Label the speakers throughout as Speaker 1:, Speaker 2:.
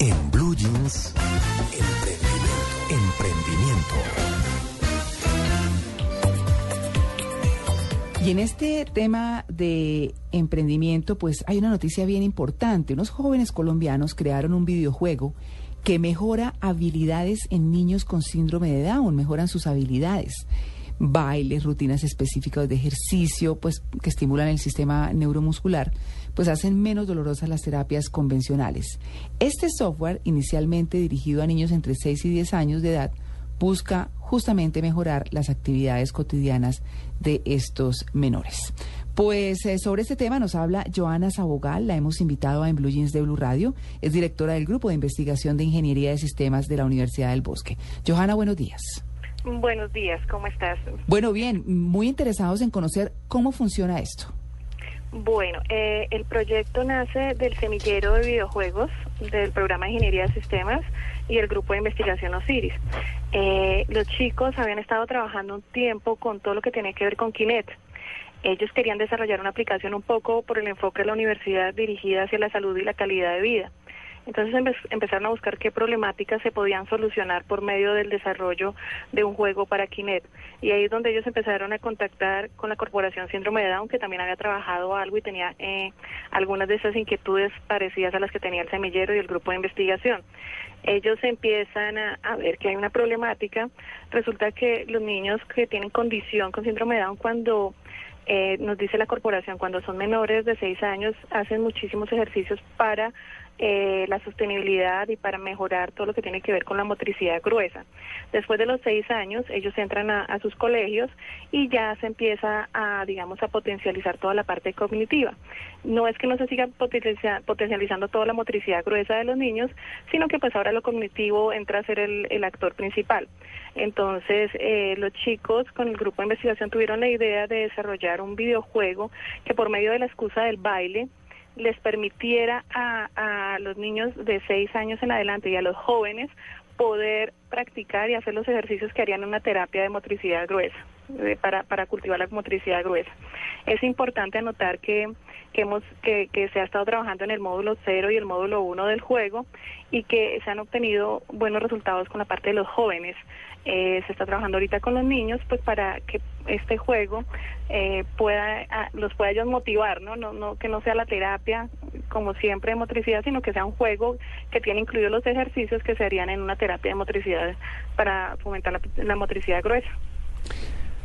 Speaker 1: En Blue Jeans, emprendimiento.
Speaker 2: Y en este tema de emprendimiento, pues hay una noticia bien importante. Unos jóvenes colombianos crearon un videojuego que mejora habilidades en niños con síndrome de Down, mejoran sus habilidades. Bailes, rutinas específicas de ejercicio, pues que estimulan el sistema neuromuscular, pues hacen menos dolorosas las terapias convencionales. Este software, inicialmente dirigido a niños entre 6 y 10 años de edad, busca justamente mejorar las actividades cotidianas de estos menores. Pues eh, sobre este tema nos habla Joana Sabogal, la hemos invitado a En Blue Jeans de Blue Radio, es directora del Grupo de Investigación de Ingeniería de Sistemas de la Universidad del Bosque. Joana, buenos días.
Speaker 3: Buenos días, ¿cómo estás?
Speaker 2: Bueno, bien, muy interesados en conocer cómo funciona esto.
Speaker 3: Bueno, eh, el proyecto nace del semillero de videojuegos del programa de Ingeniería de Sistemas y el grupo de investigación Osiris. Eh, los chicos habían estado trabajando un tiempo con todo lo que tiene que ver con Kinect. Ellos querían desarrollar una aplicación un poco por el enfoque de la universidad dirigida hacia la salud y la calidad de vida. Entonces empezaron a buscar qué problemáticas se podían solucionar por medio del desarrollo de un juego para Kinect. Y ahí es donde ellos empezaron a contactar con la Corporación Síndrome de Down, que también había trabajado algo y tenía eh, algunas de esas inquietudes parecidas a las que tenía el semillero y el grupo de investigación. Ellos empiezan a, ver que hay una problemática. Resulta que los niños que tienen condición con síndrome de Down, cuando eh, nos dice la corporación, cuando son menores de 6 años, hacen muchísimos ejercicios para eh, la sostenibilidad y para mejorar todo lo que tiene que ver con la motricidad gruesa. Después de los seis años, ellos entran a, sus colegios y ya se empieza a, digamos, a potencializar toda la parte cognitiva. No es que no se siga potencializando toda la motricidad gruesa de los niños, sino que pues ahora lo cognitivo entra a ser el, actor principal. Entonces, eh, los chicos con el grupo de investigación tuvieron la idea de desarrollar un videojuego que por medio de la excusa del baile, les permitiera a, a los niños de seis años en adelante y a los jóvenes poder practicar y hacer los ejercicios que harían una terapia de motricidad gruesa, para, para cultivar la motricidad gruesa. Es importante anotar que, que, hemos, que, que se ha estado trabajando en el módulo 0 y el módulo 1 del juego y que se han obtenido buenos resultados con la parte de los jóvenes. Eh, se está trabajando ahorita con los niños pues para que este juego eh, pueda ah, los pueda ellos motivar ¿no? no no que no sea la terapia como siempre de motricidad sino que sea un juego que tiene incluidos los ejercicios que se harían en una terapia de motricidad para fomentar la motricidad gruesa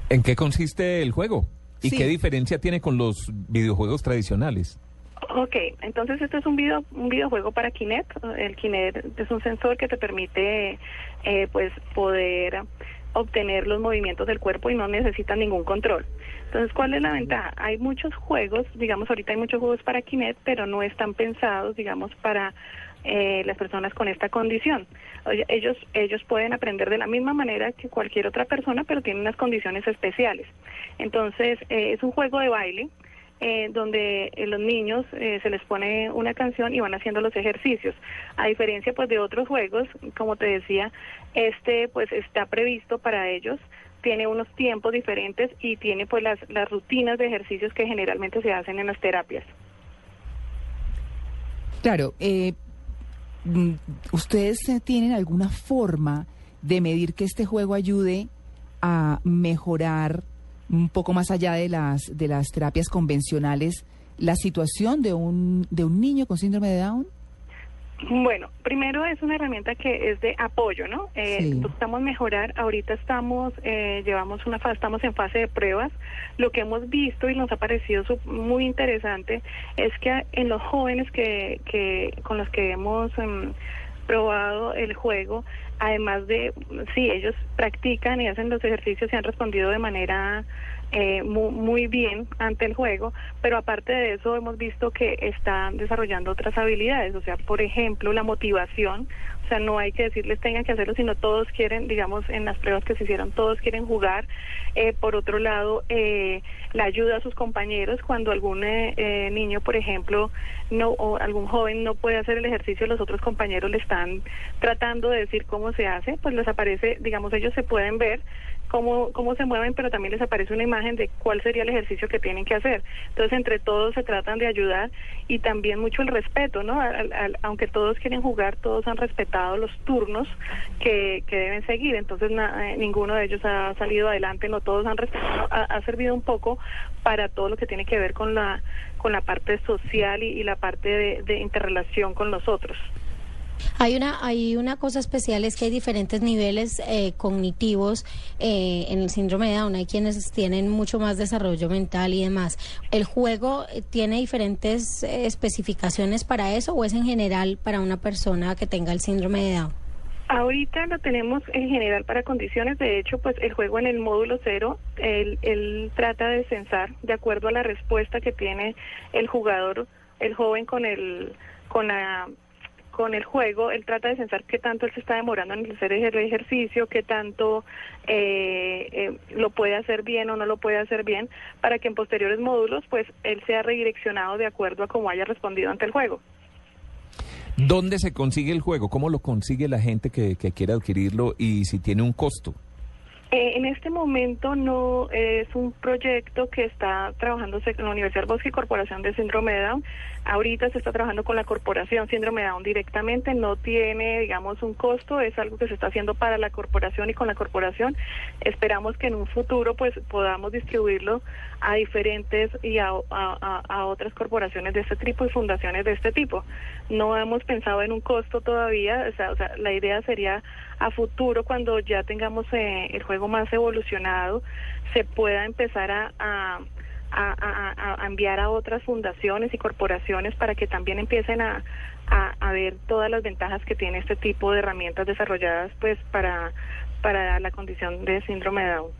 Speaker 4: ¿En qué consiste el juego? ¿Y qué diferencia tiene con los videojuegos tradicionales?
Speaker 3: Ok, entonces este es un video un videojuego para Kinect. El Kinect es un sensor que te permite eh, pues poder obtener los movimientos del cuerpo y no necesita ningún control. Entonces, ¿cuál es la ventaja? Hay muchos juegos, digamos, ahorita hay muchos juegos para Kinect, pero no están pensados, digamos, para eh, las personas con esta condición. Ellos, ellos pueden aprender de la misma manera que cualquier otra persona, pero tienen unas condiciones especiales. Entonces, eh, es un juego de baile eh, donde eh, los niños eh, se les pone una canción y van haciendo los ejercicios. A diferencia pues de otros juegos, como te decía, este pues está previsto para ellos tiene unos tiempos diferentes y tiene pues las, las rutinas de ejercicios que generalmente se hacen en las terapias.
Speaker 2: Claro, mm, ¿ustedes tienen alguna forma de medir que este juego ayude a mejorar un poco más allá de las, de las terapias convencionales, la situación de un, de un niño con síndrome de Down?
Speaker 3: Bueno, primero es una herramienta que es de apoyo, ¿no? Eh, Estamos mejorar, ahorita estamos, eh, llevamos una fase, estamos en fase de pruebas. Lo que hemos visto y nos ha parecido muy interesante es que en los jóvenes que, que con los que hemos em, probado el juego, además de, sí, ellos practican y hacen los ejercicios y han respondido de manera eh, muy, muy, bien ante el juego, pero aparte de eso hemos visto que están desarrollando otras habilidades, o sea, por ejemplo, la motivación, o sea, no hay que decirles tengan que hacerlo, sino todos quieren, digamos, en las pruebas que se hicieron, todos quieren jugar. Eh, por otro lado, eh, la ayuda a sus compañeros cuando algún eh, eh, niño, por ejemplo, no o algún joven no puede hacer el ejercicio, los otros compañeros le están tratando de decir cómo se hace, pues les aparece, digamos, ellos se pueden ver cómo, cómo se mueven, pero también les aparece una imagen de cuál sería el ejercicio que tienen que hacer. Entonces, entre todos se tratan de ayudar y también mucho el respeto, ¿no? aunque todos quieren jugar, todos han respetado los turnos que, que deben seguir. Entonces, eh, ninguno de ellos ha salido adelante, no todos han respetado, ha, servido un poco para todo lo que tiene que ver con la, con la parte social y, la parte de, de interrelación con los otros.
Speaker 5: Hay una, hay una cosa especial, es que hay diferentes niveles eh, cognitivos eh, en el síndrome de Down. Hay quienes tienen mucho más desarrollo mental y demás. ¿El juego eh, tiene diferentes especificaciones para eso o es en general para una persona que tenga el síndrome de Down?
Speaker 3: Ahorita lo tenemos en general para condiciones. De hecho, pues el juego en el módulo cero, él, él trata de censar de acuerdo a la respuesta que tiene el jugador, el joven con el con la con el juego, él trata de pensar qué tanto él se está demorando en hacer el ejercicio, qué tanto eh, eh, lo puede hacer bien o no lo puede hacer bien, para que en posteriores módulos, pues, él sea redireccionado de acuerdo a cómo haya respondido ante el juego.
Speaker 4: ¿Dónde se consigue el juego? ¿Cómo lo consigue la gente que, que quiere adquirirlo y si tiene un costo?
Speaker 3: Eh, en este momento no es un proyecto que está trabajándose en la Universidad Bosque y Corporación de Síndrome de Down. Ahorita se está trabajando con la Corporación Síndrome Down directamente, no tiene, digamos, un costo, es algo que se está haciendo para la corporación y con la corporación. Esperamos que en un futuro pues podamos distribuirlo a diferentes y a, a otras corporaciones de este tipo y fundaciones de este tipo. No hemos pensado en un costo todavía, o sea, o sea la idea sería a futuro cuando ya tengamos eh, el juego más evolucionado se pueda empezar a, enviar a otras fundaciones y corporaciones para que también empiecen a, ver todas las ventajas que tiene este tipo de herramientas desarrolladas pues para, para la condición de síndrome de Down.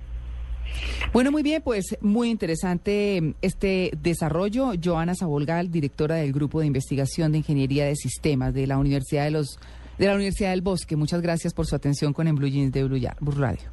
Speaker 2: Bueno, muy bien, pues muy interesante este desarrollo. Joana Sabolgal, directora del Grupo de Investigación de Ingeniería de Sistemas de la Universidad de los de la Universidad del Bosque. Muchas gracias por su atención con En de Blue Radio.